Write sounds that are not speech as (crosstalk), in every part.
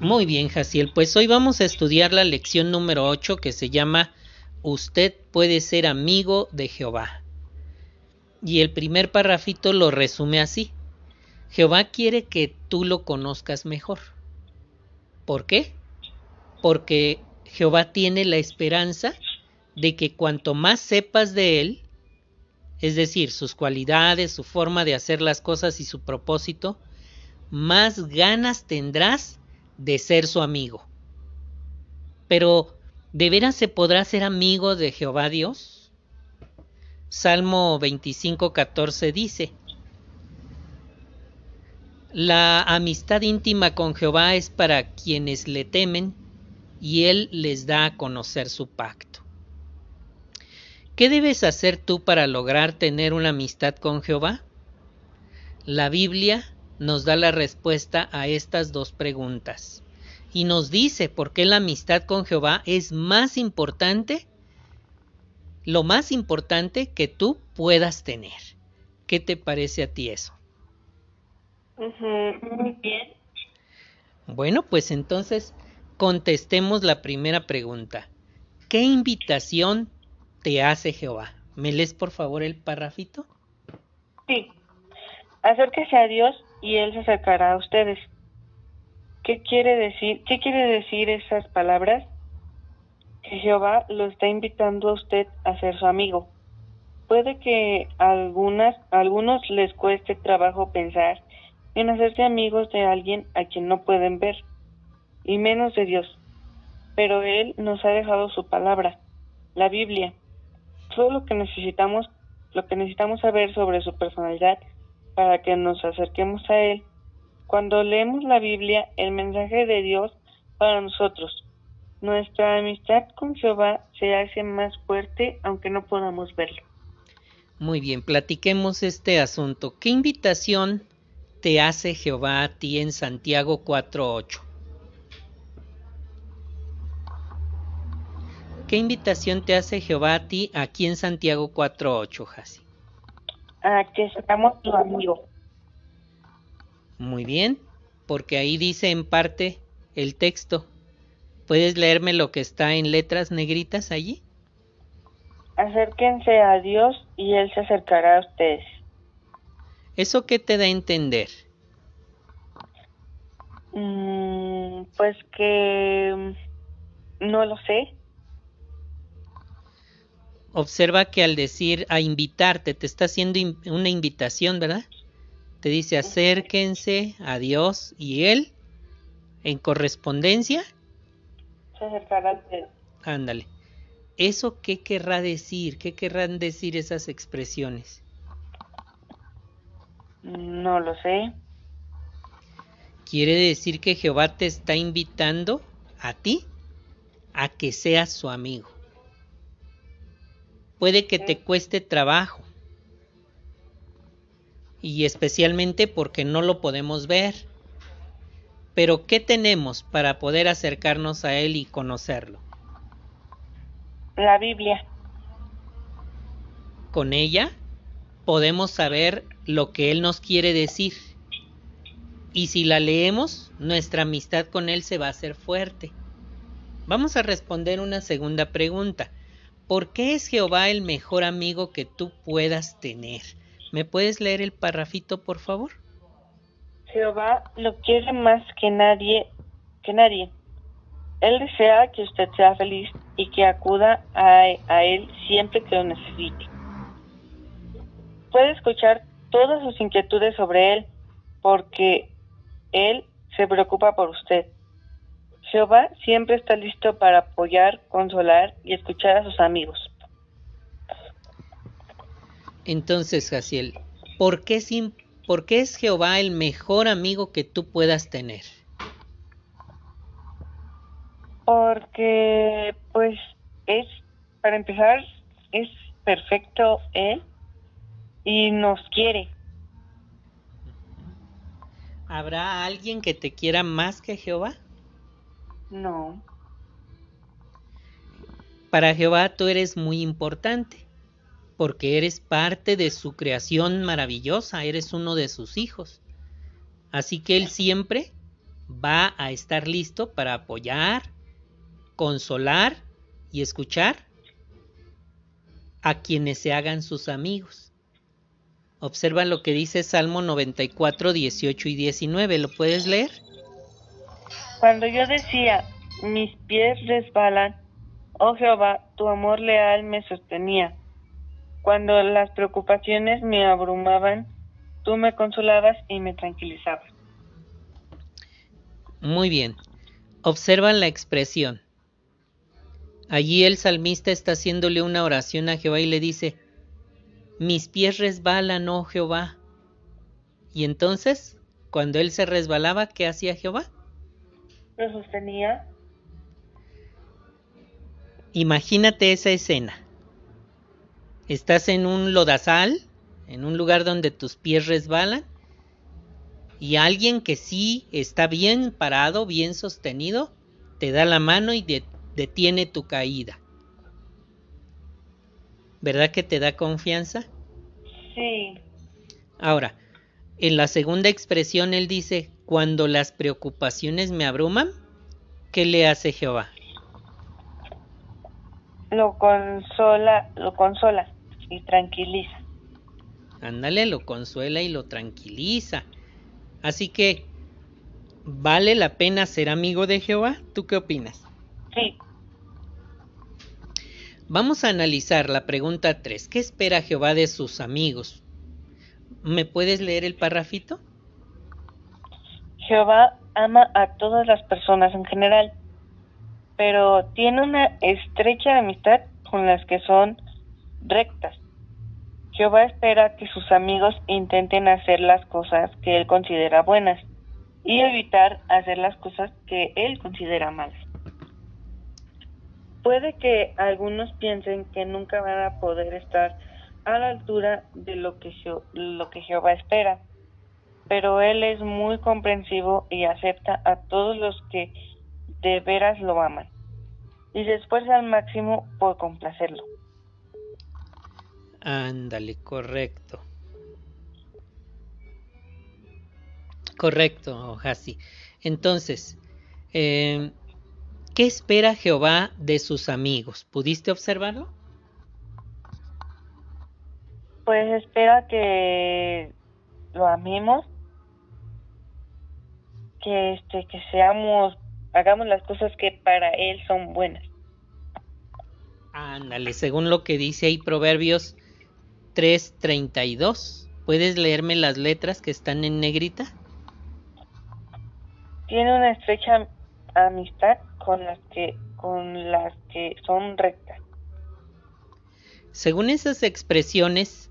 Muy bien, Jaciel. Pues hoy vamos a estudiar la lección número 8 que se llama Usted puede ser amigo de Jehová. Y el primer parrafito lo resume así. Jehová quiere que tú lo conozcas mejor. ¿Por qué? Porque Jehová tiene la esperanza de que cuanto más sepas de Él, es decir, sus cualidades, su forma de hacer las cosas y su propósito, más ganas tendrás de ser su amigo. Pero, ¿de veras se podrá ser amigo de Jehová Dios? Salmo 25:14 dice, La amistad íntima con Jehová es para quienes le temen, y Él les da a conocer su pacto. ¿Qué debes hacer tú para lograr tener una amistad con Jehová? La Biblia nos da la respuesta a estas dos preguntas y nos dice por qué la amistad con Jehová es más importante, lo más importante que tú puedas tener. ¿Qué te parece a ti eso? muy bien. Bueno, pues entonces contestemos la primera pregunta. ¿Qué invitación te hace Jehová? ¿Me lees por favor el parrafito? Sí. Acérquese a Dios y Él se acercará a ustedes. ¿Qué quiere decir, qué quiere decir esas palabras? Que Jehová lo está invitando a usted a ser su amigo. Puede que algunas, algunos les cueste trabajo pensar en hacerse amigos de alguien a quien no pueden ver, y menos de Dios. Pero Él nos ha dejado su palabra, la Biblia. Todo lo que necesitamos, lo que necesitamos saber sobre su personalidad para que nos acerquemos a Él. Cuando leemos la Biblia, el mensaje de Dios para nosotros, nuestra amistad con Jehová se hace más fuerte aunque no podamos verlo. Muy bien, platiquemos este asunto. ¿Qué invitación te hace Jehová a ti en Santiago 4.8? ¿Qué invitación te hace Jehová a ti aquí en Santiago 4.8, Jasi? A que seamos tu amigo. Muy bien, porque ahí dice en parte el texto. ¿Puedes leerme lo que está en letras negritas allí? Acérquense a Dios y Él se acercará a ustedes. ¿Eso qué te da a entender? Mm, pues que no lo sé. Observa que al decir a invitarte, te está haciendo una invitación, ¿verdad? Te dice acérquense a Dios y Él en correspondencia. Se acercará a ustedes. Ándale. ¿Eso qué querrá decir? ¿Qué querrán decir esas expresiones? No lo sé. Quiere decir que Jehová te está invitando a ti a que seas su amigo. Puede que te cueste trabajo. Y especialmente porque no lo podemos ver. Pero ¿qué tenemos para poder acercarnos a Él y conocerlo? La Biblia. Con ella podemos saber lo que Él nos quiere decir. Y si la leemos, nuestra amistad con Él se va a hacer fuerte. Vamos a responder una segunda pregunta. ¿Por qué es Jehová el mejor amigo que tú puedas tener? ¿Me puedes leer el parrafito, por favor? Jehová lo quiere más que nadie, que nadie. Él desea que usted sea feliz y que acuda a, a Él siempre que lo necesite. Puede escuchar todas sus inquietudes sobre Él, porque Él se preocupa por usted. Jehová siempre está listo para apoyar, consolar y escuchar a sus amigos. Entonces, Jaciel, ¿por qué, sin, ¿por qué es Jehová el mejor amigo que tú puedas tener? Porque, pues, es, para empezar, es perfecto Él y nos quiere. ¿Habrá alguien que te quiera más que Jehová? No. Para Jehová tú eres muy importante, porque eres parte de su creación maravillosa, eres uno de sus hijos. Así que Él siempre va a estar listo para apoyar, consolar y escuchar a quienes se hagan sus amigos. Observa lo que dice Salmo 94, 18 y 19. ¿Lo puedes leer? Cuando yo decía, mis pies resbalan, oh Jehová, tu amor leal me sostenía. Cuando las preocupaciones me abrumaban, tú me consolabas y me tranquilizabas. Muy bien. Observa la expresión. Allí el salmista está haciéndole una oración a Jehová y le dice, mis pies resbalan, oh Jehová. Y entonces, cuando él se resbalaba, ¿qué hacía Jehová? Lo sostenía. Imagínate esa escena. Estás en un lodazal, en un lugar donde tus pies resbalan, y alguien que sí está bien parado, bien sostenido, te da la mano y detiene tu caída. ¿Verdad que te da confianza? Sí. Ahora, en la segunda expresión él dice, cuando las preocupaciones me abruman, ¿qué le hace Jehová? Lo consola, lo consola y tranquiliza. Ándale, lo consuela y lo tranquiliza. Así que, ¿vale la pena ser amigo de Jehová? ¿Tú qué opinas? Sí. Vamos a analizar la pregunta 3. ¿Qué espera Jehová de sus amigos? ¿Me puedes leer el parrafito? Jehová ama a todas las personas en general, pero tiene una estrecha amistad con las que son rectas. Jehová espera que sus amigos intenten hacer las cosas que él considera buenas y evitar hacer las cosas que él considera malas. Puede que algunos piensen que nunca van a poder estar a la altura de lo que, lo que Jehová espera, pero Él es muy comprensivo y acepta a todos los que de veras lo aman y se esfuerza al máximo por complacerlo. Ándale, correcto. Correcto, Hasi. Entonces, eh, ¿qué espera Jehová de sus amigos? ¿Pudiste observarlo? Pues espera que lo amemos, que este, que seamos, hagamos las cosas que para él son buenas. Ándale, según lo que dice ahí Proverbios 3.32. ¿Puedes leerme las letras que están en negrita? Tiene una estrecha amistad con las que, con las que son rectas. Según esas expresiones,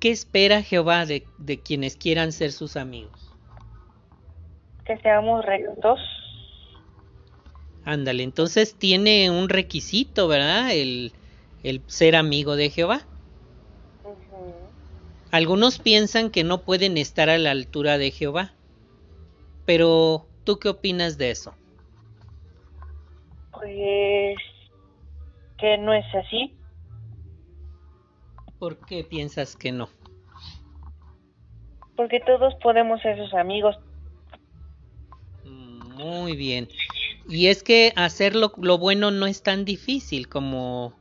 ¿qué espera Jehová de, de quienes quieran ser sus amigos? Que seamos rectos. Ándale, entonces tiene un requisito, ¿verdad? El, el ser amigo de Jehová. Algunos piensan que no pueden estar a la altura de Jehová, pero ¿tú qué opinas de eso? Pues que no es así. ¿Por qué piensas que no? Porque todos podemos ser sus amigos. Muy bien. Y es que hacer lo, lo bueno no es tan difícil como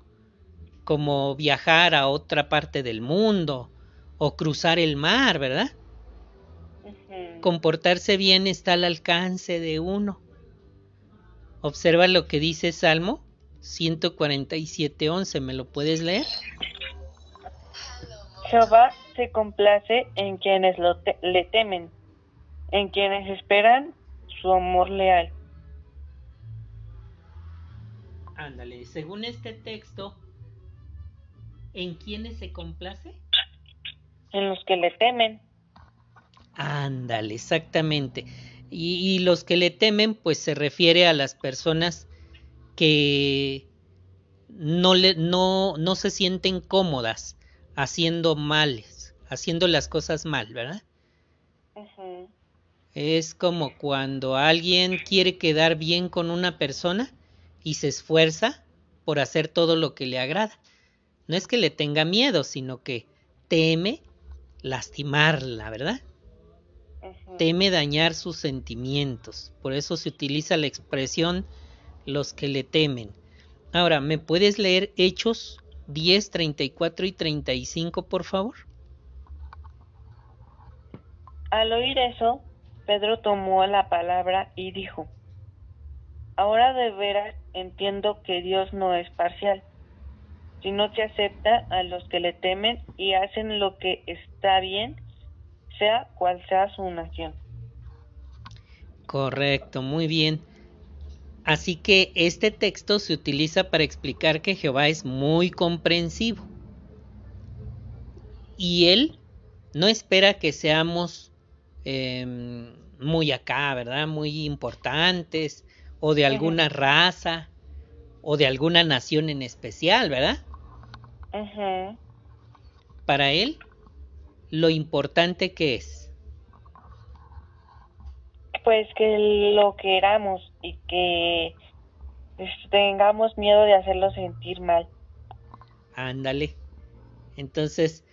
como viajar a otra parte del mundo o cruzar el mar, ¿verdad? Comportarse bien está al alcance de uno. Observa lo que dice Salmo 147.11, ¿me lo puedes leer? Jehová se complace en quienes lo le temen, en quienes esperan su amor leal. Ándale, según este texto, ¿En quiénes se complace? En los que le temen. Ándale, exactamente. Y, los que le temen, pues se refiere a las personas que no, le, no, no se sienten cómodas haciendo males, haciendo las cosas mal, ¿verdad? Es como cuando alguien quiere quedar bien con una persona y se esfuerza por hacer todo lo que le agrada. No es que le tenga miedo, sino que teme lastimarla, ¿verdad? teme dañar sus sentimientos. Por eso se utiliza la expresión los que le temen. Ahora, ¿me puedes leer Hechos 10, 34 y 35, por favor? Al oír eso, Pedro tomó la palabra y dijo, Ahora de veras entiendo que Dios no es parcial, sino que acepta a los que le temen y hacen lo que está bien, sea cual sea su nación. Correcto, muy bien. Así que este texto se utiliza para explicar que Jehová es muy comprensivo. Y él no espera que seamos em, muy acá, ¿verdad? Muy importantes, o de alguna raza, o de alguna nación en especial, ¿verdad? Para él, lo importante que es pues que lo queramos y que pues, tengamos miedo de hacerlo sentir mal. Ándale. Entonces,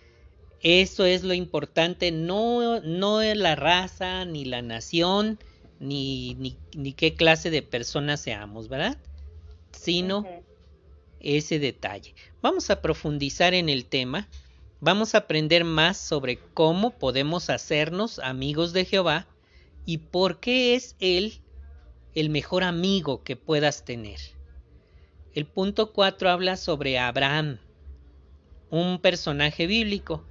eso es lo importante, no, no es la raza, ni la nación, ni, ni, qué clase de personas seamos, ¿verdad? Sino ese detalle. Vamos a profundizar en el tema, vamos a aprender más sobre cómo podemos hacernos amigos de Jehová y por qué es Él el mejor amigo que puedas tener. El punto 4 habla sobre Abraham, un personaje bíblico.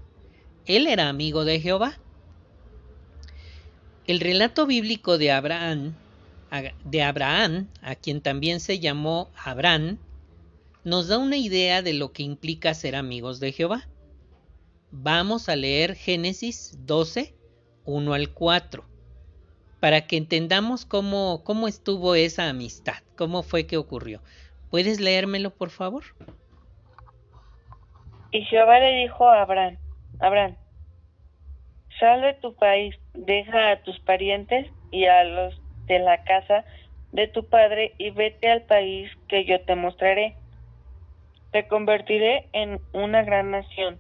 Él era amigo de Jehová. El relato bíblico de Abraham, de Abraham, a quien también se llamó Abraham, nos da una idea de lo que implica ser amigos de Jehová. Vamos a leer Génesis 12, 1 al 4 para que entendamos cómo, cómo estuvo esa amistad, cómo fue que ocurrió. ¿Puedes leérmelo, por favor? Y Jehová le dijo a Abraham, Abraham, sal de tu país, deja a tus parientes y a los de la casa de tu padre y vete al país que yo te mostraré. Te convertiré en una gran nación,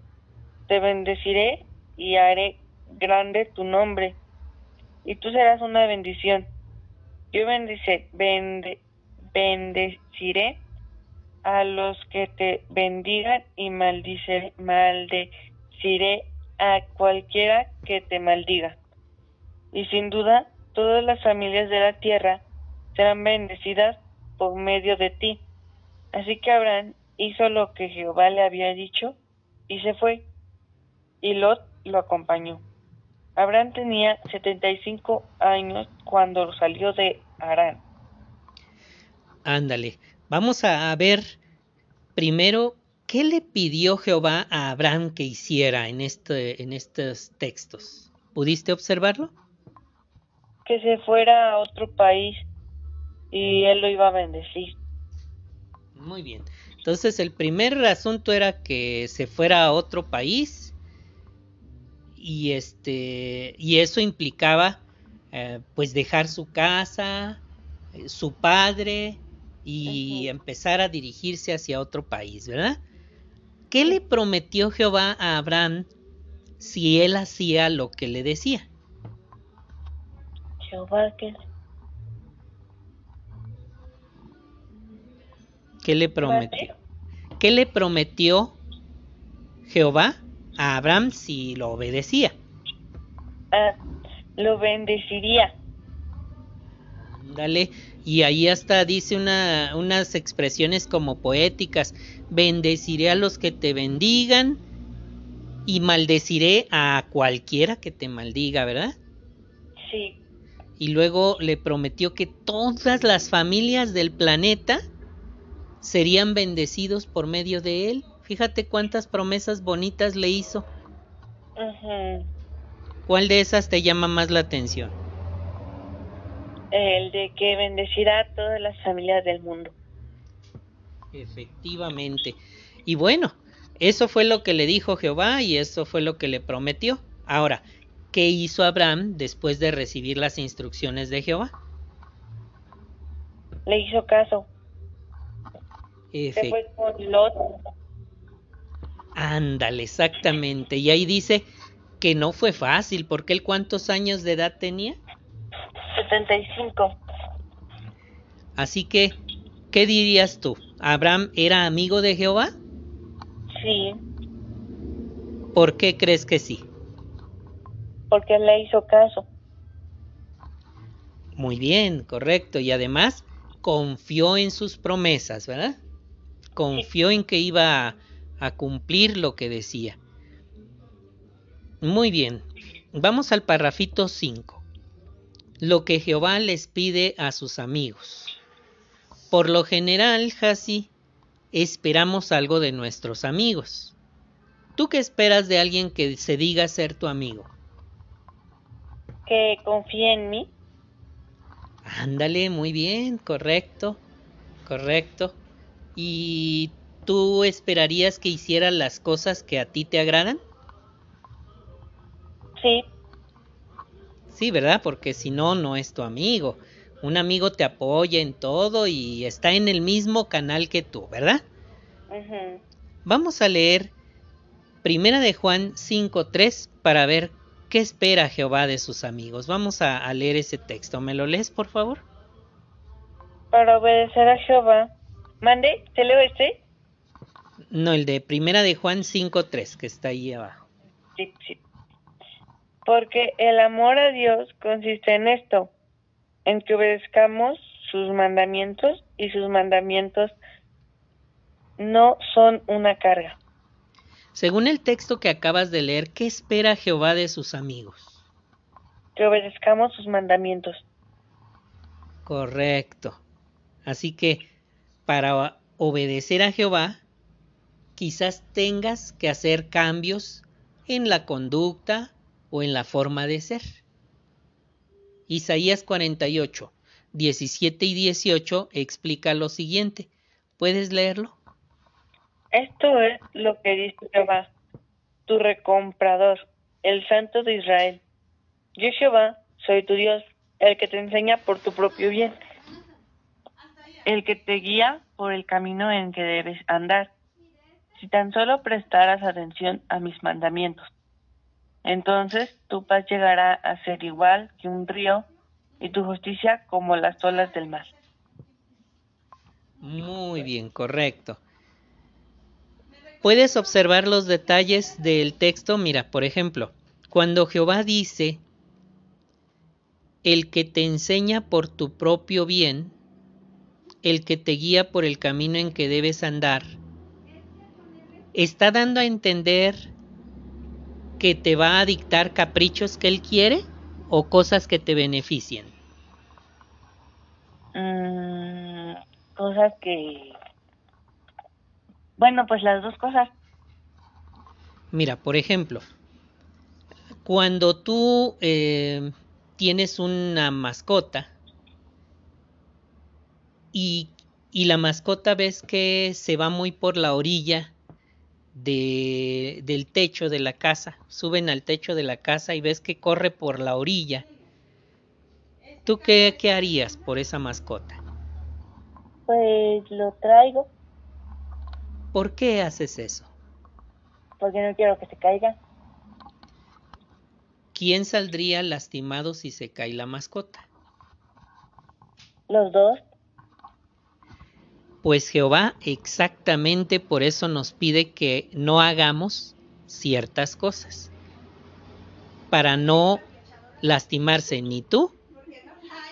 te bendeciré y haré grande tu nombre y tú serás una bendición. Yo bendice, bendeciré a los que te bendigan y maldice, maldeciré a cualquiera que te maldiga. Y sin duda, todas las familias de la tierra serán bendecidas por medio de ti. Así que Abraham hizo lo que Jehová le había dicho y se fue. Y Lot lo acompañó. Abraham tenía 75 años cuando salió de Arán. Ándale, vamos a ver primero qué le pidió Jehová a Abraham que hiciera en, este, en estos textos. ¿Pudiste observarlo? Que se fuera a otro país y él lo iba a bendecir. Muy bien. Entonces el primer asunto era que se fuera a otro país y este y eso implicaba eh, pues dejar su casa eh, su padre y empezar a dirigirse hacia otro país verdad qué le prometió Jehová a Abraham si él hacía lo que le decía Jehová qué ¿Qué le prometió? ¿Qué le prometió Jehová a Abraham si lo obedecía. Ah, lo bendeciría. Dale, y ahí hasta dice una, unas expresiones como poéticas, bendeciré a los que te bendigan y maldeciré a cualquiera que te maldiga, ¿verdad? Sí. Y luego le prometió que todas las familias del planeta serían bendecidos por medio de él. Fíjate cuántas promesas bonitas le hizo. ¿Cuál de esas te llama más la atención? El de que bendecirá a todas las familias del mundo. Efectivamente. Y bueno, eso fue lo que le dijo Jehová y eso fue lo que le prometió. Ahora, ¿qué hizo Abraham después de recibir las instrucciones de Jehová? Le hizo caso. Se fue con Lot Ándale, exactamente. Y ahí dice que no fue fácil, porque él cuántos años de edad tenía? 75. Así que, ¿qué dirías tú? ¿Abraham era amigo de Jehová? Sí, ¿Por qué crees que sí? porque le hizo caso. Muy bien, correcto. Y además confió en sus promesas, ¿verdad? Confió en que iba a, a cumplir lo que decía. Muy bien. Vamos al parrafito 5. Lo que Jehová les pide a sus amigos. Por lo general, Hasi, esperamos algo de nuestros amigos. ¿Tú qué esperas de alguien que se diga ser tu amigo? Que confíe en mí. Ándale, muy bien, correcto, correcto. ¿Y tú esperarías que hiciera las cosas que a ti te agradan? Sí, Sí, ¿verdad? Porque si no, no es tu amigo. Un amigo te apoya en todo y está en el mismo canal que tú, ¿verdad? ujú. Vamos a leer Primera de Juan 5.3 para ver qué espera Jehová de sus amigos. Vamos a, a leer ese texto. ¿Me lo lees, por favor? para obedecer a Jehová. Mande, ¿te leo este? No, el de Primera de Juan 5.3, que está ahí abajo. Sí, sí. Porque el amor a Dios consiste en esto, en que obedezcamos sus mandamientos y sus mandamientos no son una carga. Según el texto que acabas de leer, ¿qué espera Jehová de sus amigos? Que obedezcamos sus mandamientos. Correcto. Así que para obedecer a Jehová, quizás tengas que hacer cambios en la conducta o en la forma de ser. Isaías 48, 17 y 18 explica lo siguiente. ¿Puedes leerlo? Esto es lo que dice Jehová, tu recomprador, el Santo de Israel. Yo Jehová soy tu Dios, el que te enseña por tu propio bien, el que te guía por el camino en que debes andar. Si tan solo prestaras atención a mis mandamientos, entonces tu paz llegará a ser igual que un río y tu justicia como las olas del mar. Muy bien, correcto. Puedes observar los detalles del texto. Mira, por ejemplo, cuando Jehová dice, el que te enseña por tu propio bien, el que te guía por el camino en que debes andar, está dando a entender que te va a dictar caprichos que él quiere o cosas que te beneficien. Mm, cosas que... Bueno, pues las dos cosas. Mira, por ejemplo, cuando tú eh, tienes una mascota y, y la mascota ves que se va muy por la orilla de, del techo de la casa, suben al techo de la casa y ves que corre por la orilla, ¿tú qué, qué harías por esa mascota? Pues lo traigo ¿Por qué haces eso? porque no quiero que se caiga. ¿Quién saldría lastimado si se cae la mascota? Los dos. Pues Jehová exactamente por eso nos pide que no hagamos ciertas cosas, para no lastimarse ni tú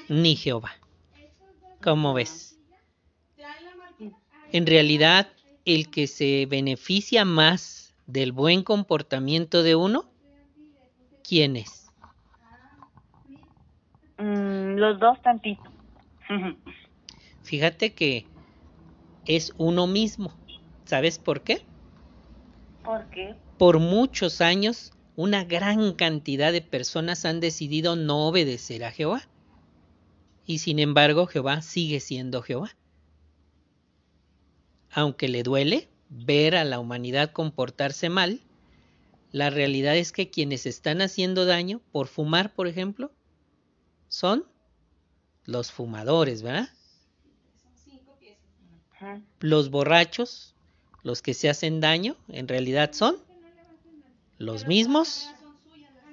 ni Jehová. ¿Cómo ves? En realidad, el que se beneficia más del buen comportamiento de uno, ¿quién es? Mm, los dos tantito. (laughs) Fíjate que es uno mismo. ¿Sabes por qué? ¿Por qué? Por muchos años, una gran cantidad de personas han decidido no obedecer a Jehová. Y sin embargo, Jehová sigue siendo Jehová. Aunque le duele ver a la humanidad comportarse mal, la realidad es que quienes están haciendo daño por fumar, por ejemplo, son los fumadores, ¿verdad? Los borrachos, los que se hacen daño, en realidad son los mismos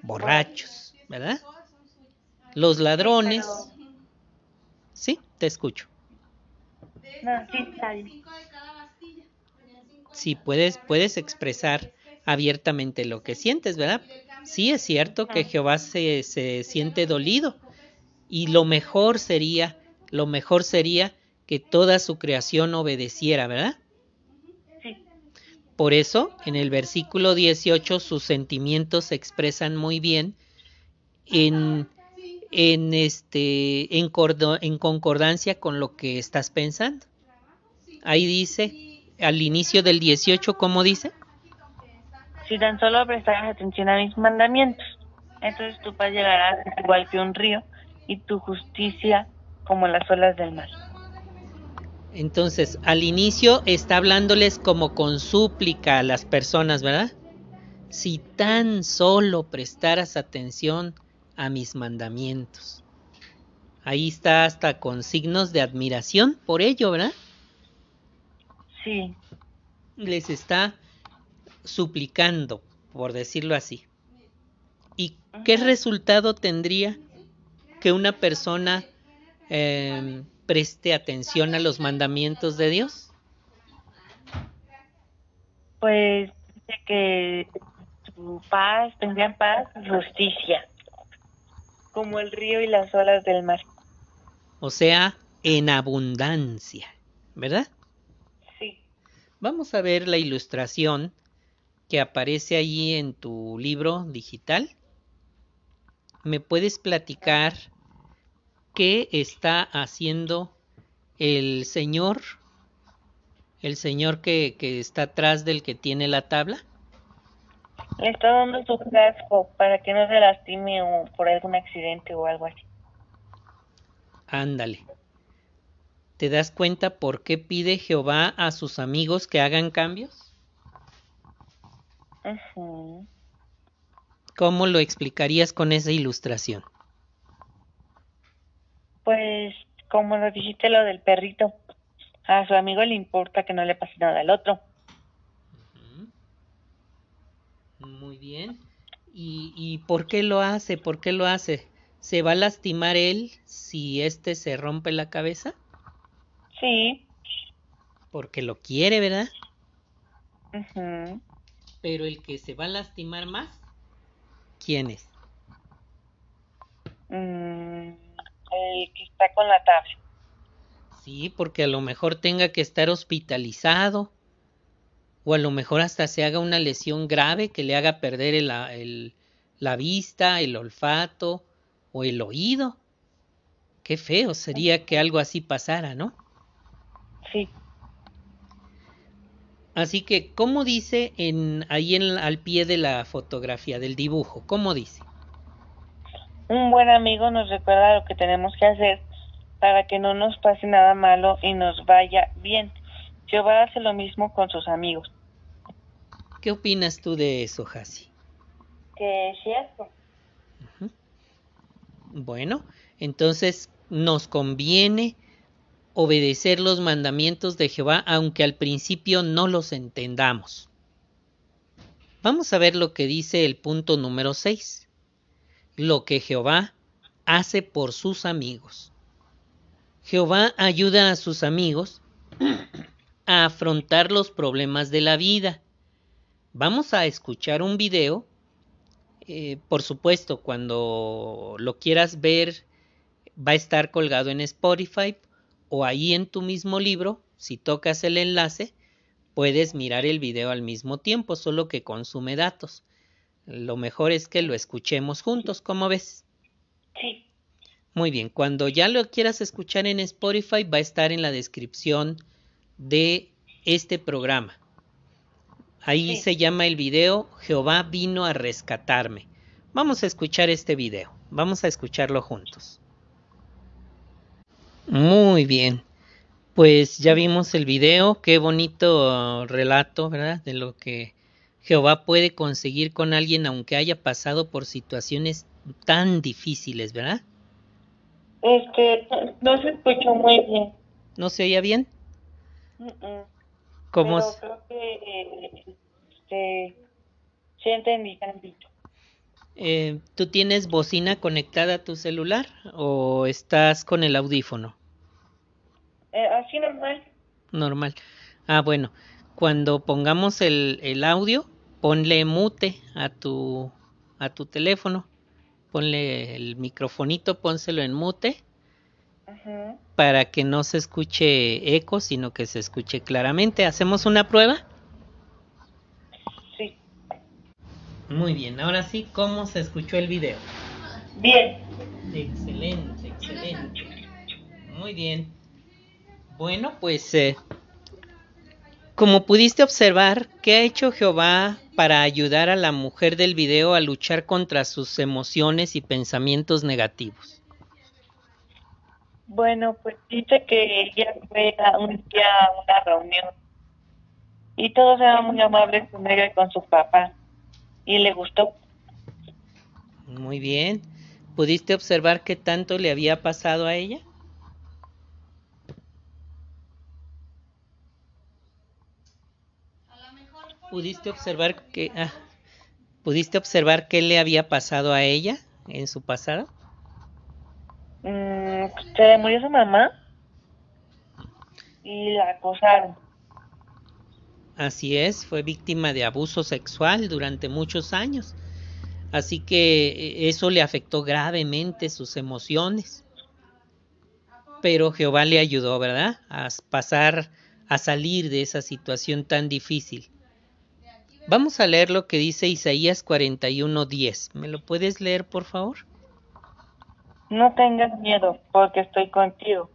borrachos, ¿verdad? Los ladrones. Sí, te escucho. sí, puedes, puedes expresar abiertamente lo que sientes, ¿verdad? Sí es cierto que Jehová se, se siente dolido y lo mejor sería, lo mejor sería que toda su creación obedeciera, ¿verdad? Sí. Por eso, en el versículo 18, sus sentimientos se expresan muy bien en, en, este, en, en concordancia con lo que estás pensando. Ahí dice, al inicio del 18, ¿cómo dice? Si tan solo prestaras atención a mis mandamientos, entonces tu paz llegará igual que un río y tu justicia como las olas del mar. Entonces, al inicio está hablándoles como con súplica a las personas, ¿verdad? Si tan solo prestaras atención a mis mandamientos. Ahí está hasta con signos de admiración por ello, ¿verdad? Sí. Les está suplicando, por decirlo así. ¿Y qué resultado tendría que una persona eh, preste atención a los mandamientos de Dios? Pues que tu paz, tendrían paz justicia, como el río y las olas del mar. O sea, en abundancia, ¿verdad? Sí. Vamos a ver la ilustración que aparece allí en tu libro digital. ¿Me puedes platicar qué está haciendo el señor, el señor que, que está atrás del que tiene la tabla? Le está dando su casco para que no se lastime o por algún accidente o algo así. Ándale. ¿Te das cuenta por qué pide Jehová a sus amigos que hagan cambios? ¿Cómo lo explicarías con esa ilustración? Pues como lo dijiste lo del perrito, a su amigo le importa que no le pase nada al otro. Muy bien. ¿Y, ¿Y por qué lo hace? ¿Por qué lo hace? ¿Se va a lastimar él si éste se rompe la cabeza? Sí. Porque lo quiere, ¿verdad? Pero el que se va a lastimar más, ¿quién es? Mm el que está con la tabla. Sí, porque a lo mejor tenga que estar hospitalizado o a lo mejor hasta se haga una lesión grave que le haga perder el, la vista, el olfato o el oído. Qué feo sería que algo así pasara, ¿no? Sí. Así que, ¿cómo dice en, ahí en, al pie de la fotografía, del dibujo? ¿Cómo dice? Un buen amigo nos recuerda lo que tenemos que hacer para que no nos pase nada malo y nos vaya bien. Jehová hace lo mismo con sus amigos. ¿Qué opinas tú de eso, Hasi? Que es cierto. Bueno, entonces nos conviene obedecer los mandamientos de Jehová, aunque al principio no los entendamos. Vamos a ver lo que dice el punto número 6 lo que Jehová hace por sus amigos. Jehová ayuda a sus amigos a afrontar los problemas de la vida. Vamos a escuchar un video. Eh, por supuesto, cuando lo quieras ver, va a estar colgado en Spotify o ahí en tu mismo libro. Si tocas el enlace, puedes mirar el video al mismo tiempo, solo que consume datos. Lo mejor es que lo escuchemos juntos, ¿cómo ves? Sí. Muy bien, cuando ya lo quieras escuchar en Spotify va a estar en la descripción de este programa. Ahí se llama el video Jehová vino a rescatarme. Vamos a escuchar este video, vamos a escucharlo juntos. Muy bien, pues ya vimos el video, qué bonito relato, ¿verdad? De lo que Jehová puede conseguir con alguien aunque haya pasado por situaciones tan difíciles, ¿verdad? Este, no se escuchó muy bien. ¿No se oía bien? ¿Cómo? Pero creo que eh, este, sí entendí tantito. Eh, ¿Tú tienes bocina conectada a tu celular o estás con el audífono? Eh, así normal. Normal. Ah, bueno. Cuando pongamos el, el audio, ponle mute a tu, a tu teléfono. Ponle el microfonito, pónselo en mute Ajá. para que no se escuche eco, sino que se escuche claramente. ¿Hacemos una prueba? Sí. Muy bien, ahora sí, ¿cómo se escuchó el video? Bien. Excelente, excelente. Muy bien. Bueno, pues eh, como pudiste observar, ¿qué ha hecho Jehová para ayudar a la mujer del video a luchar contra sus emociones y pensamientos negativos? Bueno, pues dice que ella fue a un día a una reunión y todos eran muy amables con ella y con su papá y le gustó. Muy bien. ¿Pudiste observar qué tanto le había pasado a ella? ¿Pudiste observar que ah, pudiste observar qué le había pasado a ella en su pasado? Mm, se murió su mamá y la acosaron. Así es, fue víctima de abuso sexual durante muchos años. Así que eh, eso le afectó gravemente sus emociones. Pero Jehová le ayudó, ¿verdad? A pasar, a salir de esa situación tan difícil. Vamos a leer lo que dice Isaías 41:10. ¿Me lo puedes leer, por favor? No tengas miedo, porque estoy contigo.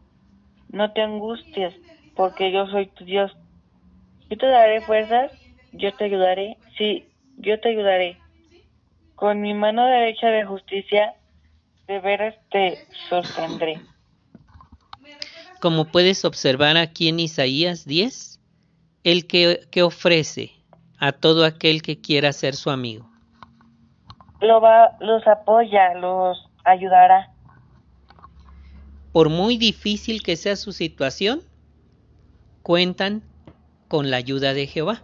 No te angusties, porque yo soy tu Dios. Yo te daré fuerzas, yo te ayudaré, sí, yo te ayudaré. Con mi mano derecha de justicia, de veras te sostendré. Como puedes observar aquí en Isaías 10, el que, que ofrece a todo aquel que quiera ser su amigo. Lo va, los apoya, los ayudará. Por muy difícil que sea su situación, cuentan con la ayuda de Jehová.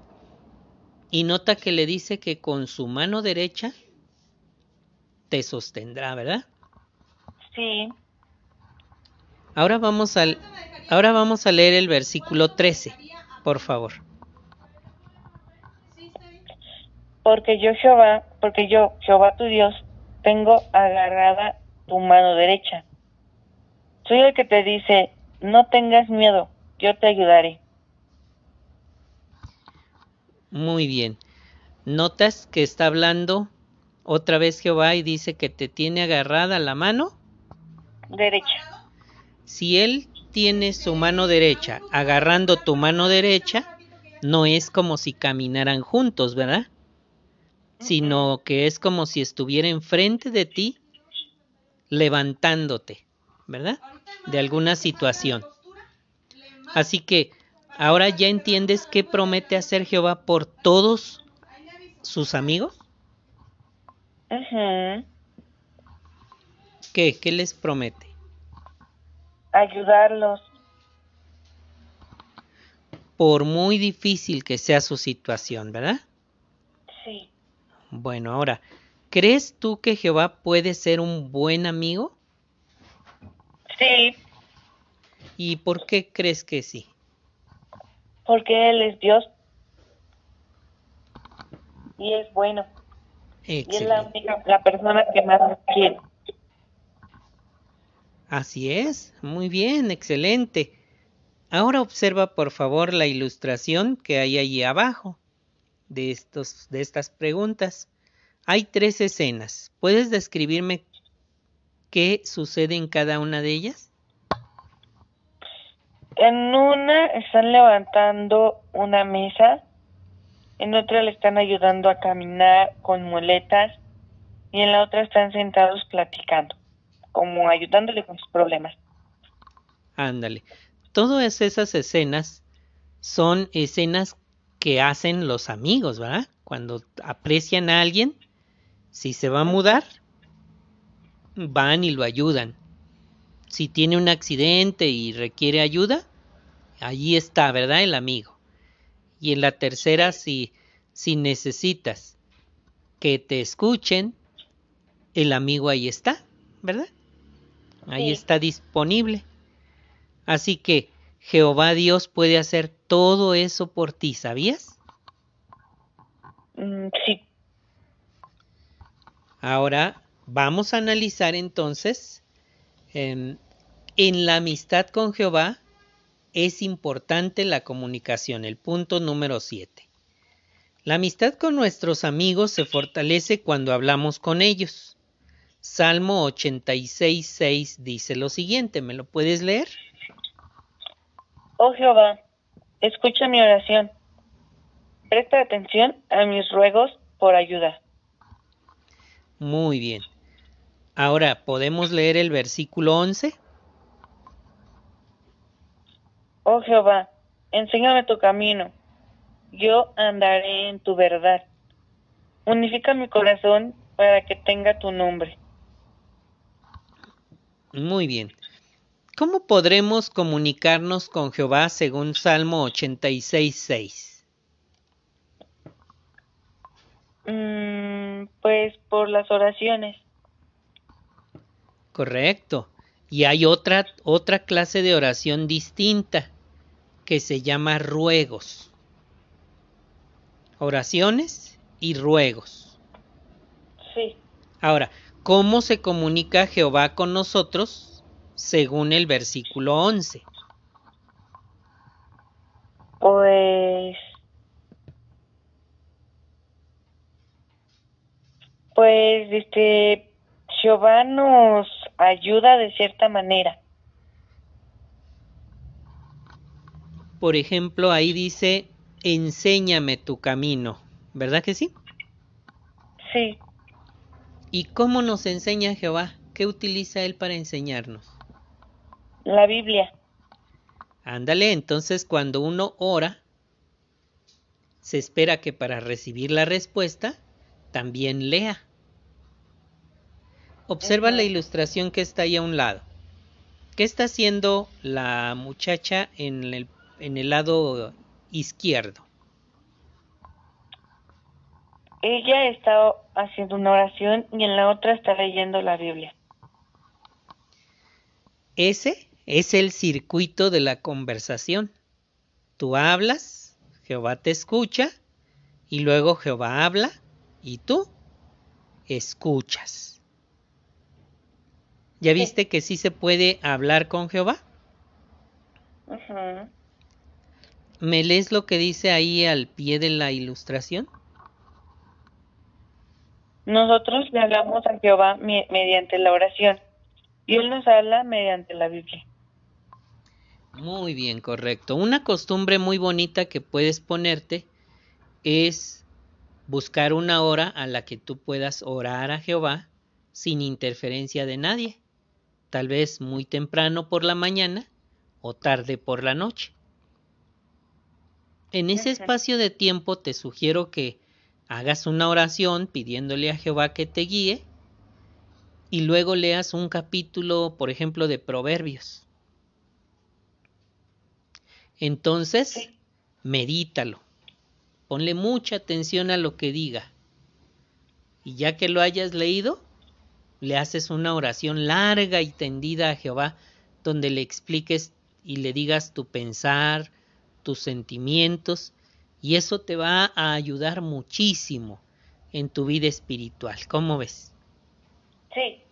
Y nota que le dice que con su mano derecha te sostendrá, ¿verdad? Sí, Ahora vamos al ahora vamos a leer el versículo 13, por favor. Porque yo Jehová, porque yo Jehová tu Dios, tengo agarrada tu mano derecha. Soy el que te dice, no tengas miedo, yo te ayudaré. Muy bien. ¿Notas que está hablando otra vez Jehová y dice que te tiene agarrada la mano? Derecha. Si él tiene su mano derecha agarrando tu mano derecha, no es como si caminaran juntos, ¿verdad? Sino que es como si estuviera enfrente de ti levantándote, ¿verdad? De alguna situación. Así que ahora ya entiendes qué promete hacer Jehová por todos sus amigos. Ujú. ¿Qué? ¿Qué les promete? Ayudarlos. Por muy difícil que sea su situación, ¿verdad? Bueno, ahora, ¿crees tú que Jehová puede ser un buen amigo? Sí, ¿Y por qué crees que sí? porque Él es Dios. Y es bueno. Y es la Excelente. única, la persona que más quiere. Así es, muy bien, excelente. Ahora observa por favor la ilustración que hay allí abajo de, estos, de estas preguntas. Hay tres escenas. ¿Puedes describirme qué sucede en cada una de ellas? En una están levantando una mesa, en otra le están ayudando a caminar con muletas y en la otra están sentados platicando, como ayudándole con sus problemas. Ándale. Todas esas escenas son escenas que hacen los amigos, ¿verdad? Cuando aprecian a alguien, si se va a mudar, van y lo ayudan. Si tiene un accidente y requiere ayuda, allí está, ¿verdad? El amigo. Y en la tercera, si, si necesitas que te escuchen, el amigo ahí está, ¿verdad? Ahí Sí. está disponible. Así que Jehová Dios puede hacer todo eso por ti, ¿sabías? Mm, sí, Ahora vamos a analizar entonces em, en la amistad con Jehová es importante la comunicación, el punto número 7. La amistad con nuestros amigos se fortalece cuando hablamos con ellos. Salmo 86.6 dice lo siguiente, ¿me lo puedes leer? Oh Jehová, escucha mi oración. Presta atención a mis ruegos por ayuda. Muy bien. Ahora, ¿podemos leer el versículo 11? Oh Jehová, enséñame tu camino. Yo andaré en tu verdad. Unifica mi corazón para que tenga tu nombre. Muy bien. ¿Cómo podremos comunicarnos con Jehová según Salmo 86.6? Mm, pues por las oraciones. Correcto. Y hay otra, otra clase de oración distinta que se llama ruegos. Oraciones y ruegos. Sí. Ahora, ¿cómo se comunica Jehová con nosotros según el versículo 11? Pues... Pues, este, Jehová nos ayuda de cierta manera. Por ejemplo, ahí dice, enséñame tu camino, ¿verdad que sí? Sí, ¿Y cómo nos enseña Jehová? ¿Qué utiliza Él para enseñarnos? La Biblia. Ándale, entonces cuando uno ora, se espera que para recibir la respuesta también lea. Observa la ilustración que está ahí a un lado. ¿Qué está haciendo la muchacha en el, en el lado izquierdo? Ella está haciendo una oración y en la otra está leyendo la Biblia. Ese es el circuito de la conversación. Tú hablas, Jehová te escucha, y luego Jehová habla, y tú escuchas. ¿Ya viste que sí se puede hablar con Jehová? ¿Me lees lo que dice ahí al pie de la ilustración? Nosotros le hablamos a Jehová mediante la oración y Él nos habla mediante la Biblia. Muy bien, correcto. Una costumbre muy bonita que puedes ponerte es buscar una hora a la que tú puedas orar a Jehová sin interferencia de nadie. Tal vez muy temprano por la mañana o tarde por la noche. En ese espacio de tiempo te sugiero que hagas una oración pidiéndole a Jehová que te guíe y luego leas un capítulo, por ejemplo, de Proverbios. Entonces, medítalo. Ponle mucha atención a lo que diga. Y ya que lo hayas leído, le haces una oración larga y tendida a Jehová, donde le expliques y le digas tu pensar, tus sentimientos, y eso te va a ayudar muchísimo en tu vida espiritual. ¿Cómo ves? Sí,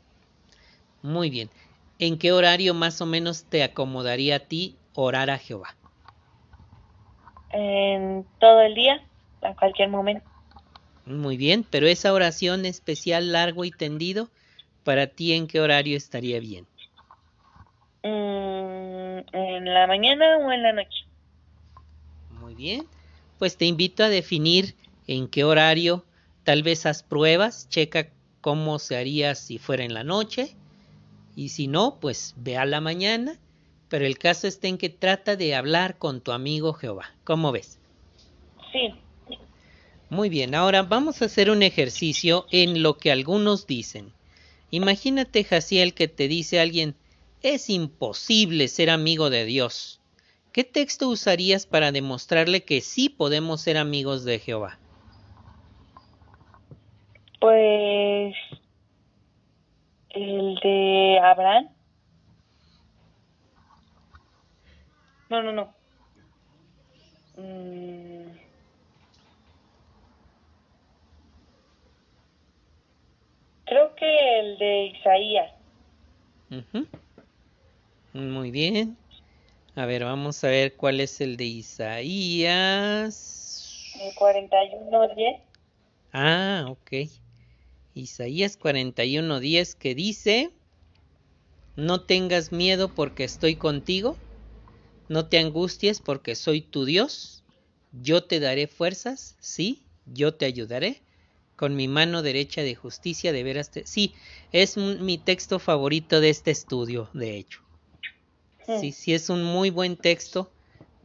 Muy bien. ¿En qué horario más o menos te acomodaría a ti orar a Jehová? En todo el día, a cualquier momento. Muy bien, pero esa oración especial largo y tendido, para ti en qué horario estaría bien? Mm, en la mañana o en la noche. Muy bien, pues te invito a definir en qué horario, tal vez haz pruebas, checa cómo se haría si fuera en la noche, y si no, pues ve a la mañana, pero el caso está en que trata de hablar con tu amigo Jehová. ¿Cómo ves? Sí, Muy bien, ahora vamos a hacer un ejercicio en lo que algunos dicen. Imagínate, Jaciel, que te dice alguien, es imposible ser amigo de Dios. ¿Qué texto usarías para demostrarle que sí podemos ser amigos de Jehová? pues El de Abraham. No, no, no. Mm. Creo que el de Isaías. Muy bien. A ver, vamos a ver cuál es el de Isaías. El 41.10. Ah, ok. Isaías 41:10 que dice, no tengas miedo porque estoy contigo, no te angusties porque soy tu Dios, yo te daré fuerzas, sí, yo te ayudaré, con mi mano derecha de justicia de veras te... Sí, es un- mi texto favorito de este estudio, de hecho. Sí, sí, es un muy buen texto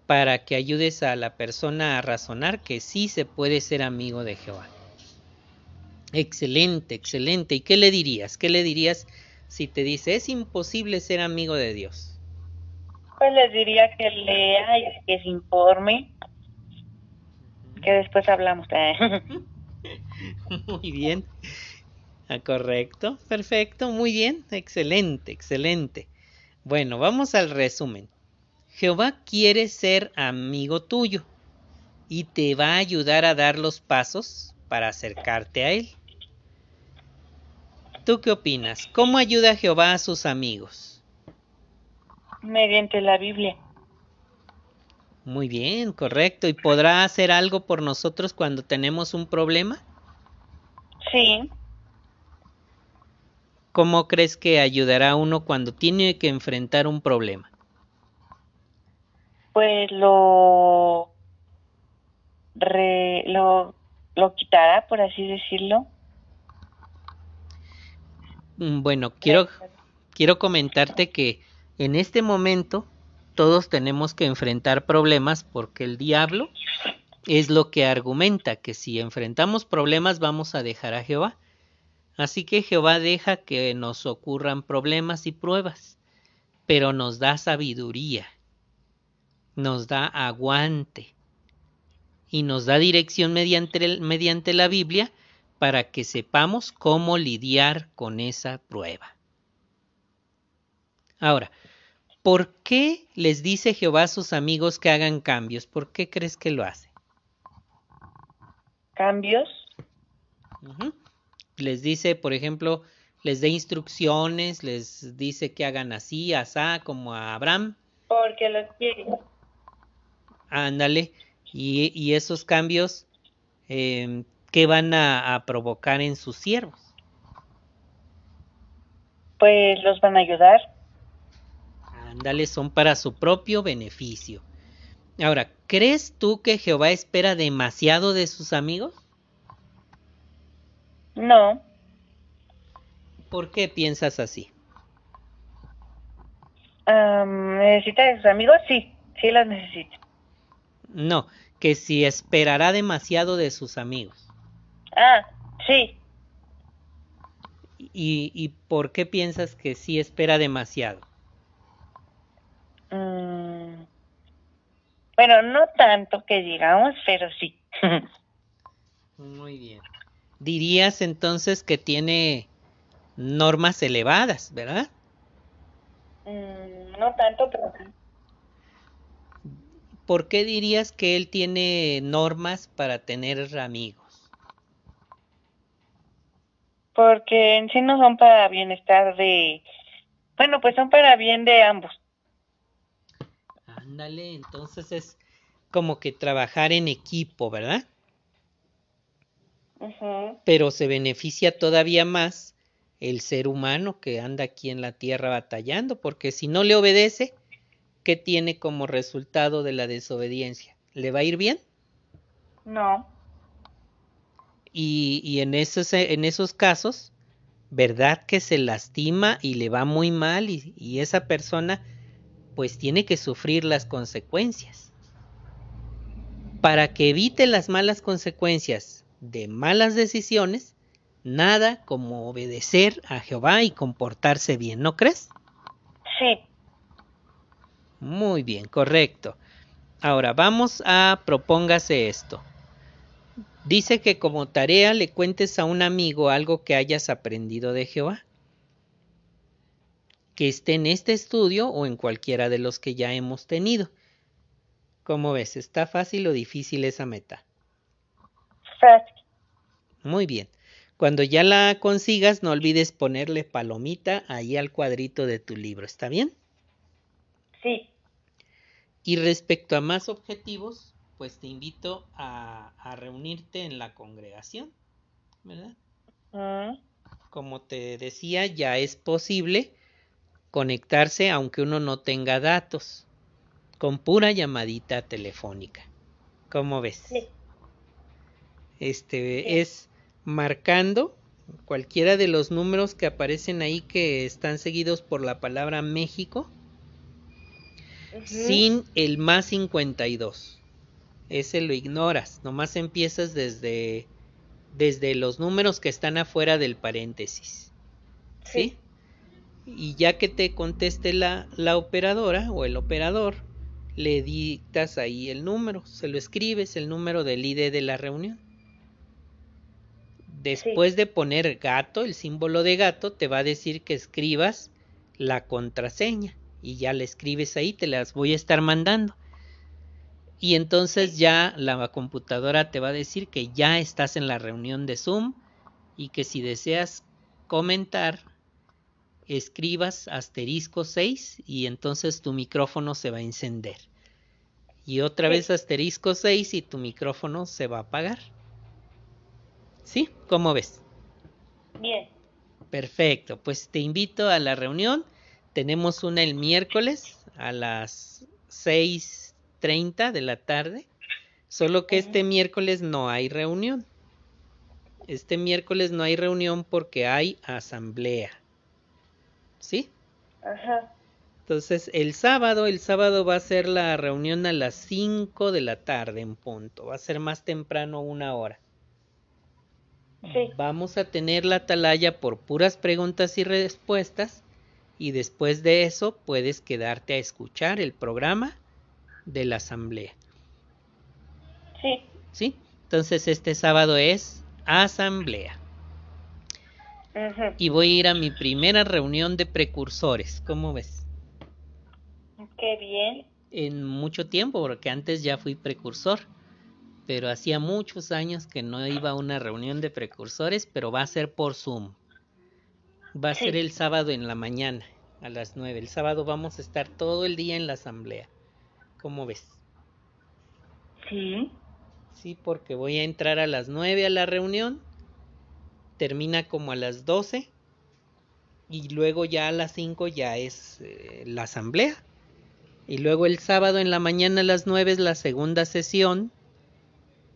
para que ayudes a la persona a razonar que sí se puede ser amigo de Jehová. Excelente, excelente. ¿Y qué le dirías? ¿Qué le dirías si te dice es imposible ser amigo de Dios? Pues les diría que lea y que se informe. Que después hablamos. (laughs) Muy bien. Ah, correcto, perfecto, muy bien, excelente, excelente. Bueno, vamos al resumen. Jehová quiere ser amigo tuyo y te va a ayudar a dar los pasos para acercarte a Él. ¿Tú qué opinas? ¿Cómo ayuda Jehová a sus amigos? Mediante la Biblia. Muy bien, correcto. ¿Y podrá hacer algo por nosotros cuando tenemos un problema? Sí. ¿Cómo crees que ayudará a uno cuando tiene que enfrentar un problema? Pues lo. Re, lo, lo quitará, por así decirlo. Mm, Bueno, quiero, quiero comentarte que en este momento todos tenemos que enfrentar problemas porque el diablo es lo que argumenta que si enfrentamos problemas vamos a dejar a Jehová. Así que Jehová deja que nos ocurran problemas y pruebas, pero nos da sabiduría, nos da aguante y nos da dirección mediante, la Biblia para que sepamos cómo lidiar con esa prueba. Ahora, ¿por qué les dice Jehová a sus amigos que hagan cambios? ¿Por qué crees que lo hace? Cambios. Les dice, por ejemplo, les da instrucciones, les dice que hagan así, asá, como a Abraham, Porque los quiere. ándale, y, y esos cambios, eh, ¿qué van a, a provocar en sus siervos? Pues los van a ayudar. Ándale, son para su propio beneficio. Ahora, ¿crees tú que Jehová espera demasiado de sus amigos? No. ¿Por qué piensas así? ¿Necesita de sus amigos? Sí. Sí los necesita. No, que si esperará demasiado de sus amigos. Ah, sí. ¿Y, y por qué piensas que sí espera demasiado? Mm, Bueno, no tanto que digamos, pero sí. Muy bien. Dirías entonces que tiene normas elevadas, ¿verdad? Mm, no tanto, pero sí. ¿Por qué dirías que él tiene normas para tener amigos? Porque en sí no son para bienestar de... Bueno, pues son para bien de ambos. Ándale, entonces es como que trabajar en equipo, ¿verdad? Pero se beneficia todavía más el ser humano que anda aquí en la tierra batallando, porque si no le obedece, ¿qué tiene como resultado de la desobediencia? ¿Le va a ir bien? No. Y, y en, esos, en esos casos, ¿verdad que se lastima y le va muy mal y, y esa persona pues tiene que sufrir las consecuencias? Para que evite las malas consecuencias de malas decisiones, nada como obedecer a Jehová y comportarse bien, ¿no crees? Sí. Muy bien, correcto. Ahora vamos a propóngase esto. Dice que como tarea le cuentes a un amigo algo que hayas aprendido de Jehová. Que esté en este estudio o en cualquiera de los que ya hemos tenido. ¿Cómo ves? ¿Está fácil o difícil esa meta? Fácil. Muy bien. Cuando ya la consigas, no olvides ponerle palomita ahí al cuadrito de tu libro. ¿Está bien? Sí. Y respecto a más objetivos, pues te invito a, a reunirte en la congregación, ¿verdad? Mm, Como te decía, ya es posible conectarse aunque uno no tenga datos, con pura llamadita telefónica. ¿Cómo ves? Sí. Este Sí. es marcando cualquiera de los números que aparecen ahí que están seguidos por la palabra México sin el más 52. Ese lo ignoras, nomás empiezas desde desde los números que están afuera del paréntesis. ¿Sí? Y ya que te conteste la, la operadora o el operador, le dictas ahí el número, se lo escribes, el número del ID de la reunión. Después de poner gato, el símbolo de gato, te va a decir que escribas la contraseña y ya la escribes ahí, te las voy a estar mandando. Y entonces ya la computadora te va a decir que ya estás en la reunión de Zoom y que si deseas comentar, escribas asterisco 6 y entonces tu micrófono se va a encender. Y otra Sí. vez asterisco 6 y tu micrófono se va a apagar. ¿Sí? ¿Cómo ves? Bien. Perfecto, pues te invito a la reunión. Tenemos una el miércoles a las 6.30 de la tarde, solo que este miércoles no hay reunión. Este miércoles no hay reunión porque hay asamblea. ¿Sí? Ajá. Entonces el sábado, el sábado va a ser la reunión a las 5 de la tarde en punto. Va a ser más temprano una hora. Sí. Vamos a tener la atalaya por puras preguntas y respuestas y después de eso puedes quedarte a escuchar el programa de la asamblea. Sí. ¿Sí? Entonces este sábado es asamblea Y voy a ir a mi primera reunión de precursores. ¿Cómo ves? Qué bien. En mucho tiempo, porque antes ya fui precursor, pero hacía muchos años que no iba a una reunión de precursores, pero va a ser por Zoom. Va a Sí. ser el sábado en la mañana, a las 9. El sábado vamos a estar todo el día en la asamblea. ¿Cómo ves? Sí. Sí, porque voy a entrar a las 9 a la reunión, termina como a las 12 y luego ya a las 5 ya es eh, la asamblea. Y luego el sábado en la mañana a las 9 es la segunda sesión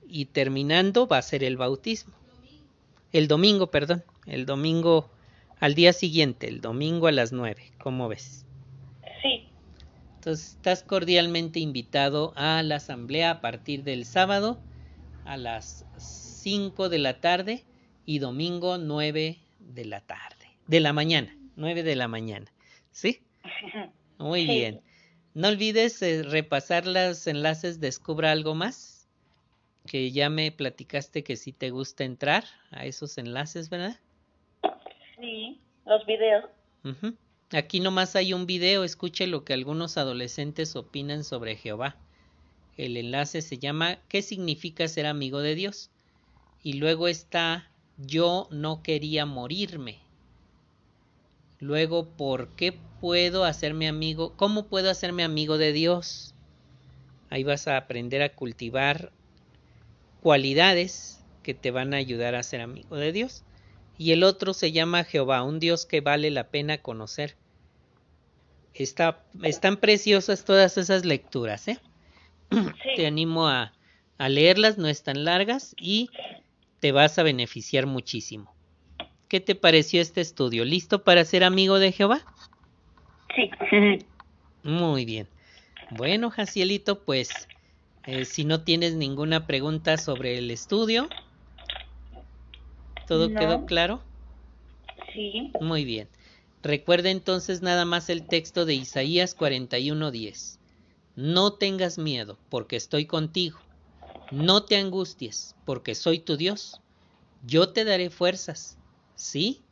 y terminando va a ser el bautismo. El domingo, perdón, el domingo al día siguiente, el domingo a las 9, ¿cómo ves? Sí. Entonces estás cordialmente invitado a la asamblea a partir del sábado a las 5 de la tarde y domingo 9 de la tarde, de la mañana, 9 de la mañana. ¿Sí? (laughs) Muy Sí. bien. No olvides eh, repasar los enlaces Descubra algo más, que ya me platicaste que sí te gusta entrar a esos enlaces, ¿verdad? Sí. Los videos. Aquí nomás hay un video, escuche lo que algunos adolescentes opinan sobre Jehová. El enlace se llama ¿Qué significa ser amigo de Dios? Y luego está Yo no quería morirme. Luego, ¿por qué puedo hacerme amigo? ¿Cómo puedo hacerme amigo de Dios? Ahí vas a aprender a cultivar cualidades que te van a ayudar a ser amigo de Dios. Y el otro se llama Jehová, un Dios que vale la pena conocer. Está, están preciosas todas esas lecturas, ¿eh? Te animo a, a leerlas, no están largas y te vas a beneficiar muchísimo. ¿Qué te pareció este estudio? ¿Listo para ser amigo de Jehová? Sí. Muy bien. Bueno, Jacielito, pues eh, si no tienes ninguna pregunta sobre el estudio, ¿todo No. quedó claro? Sí. Muy bien. Recuerda entonces nada más el texto de Isaías 41:10. No tengas miedo, porque estoy contigo. No te angusties, porque soy tu Dios. Yo te daré fuerzas. Sí,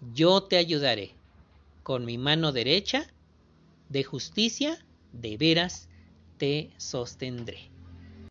yo te ayudaré. con mi mano derecha, de justicia, de veras te sostendré.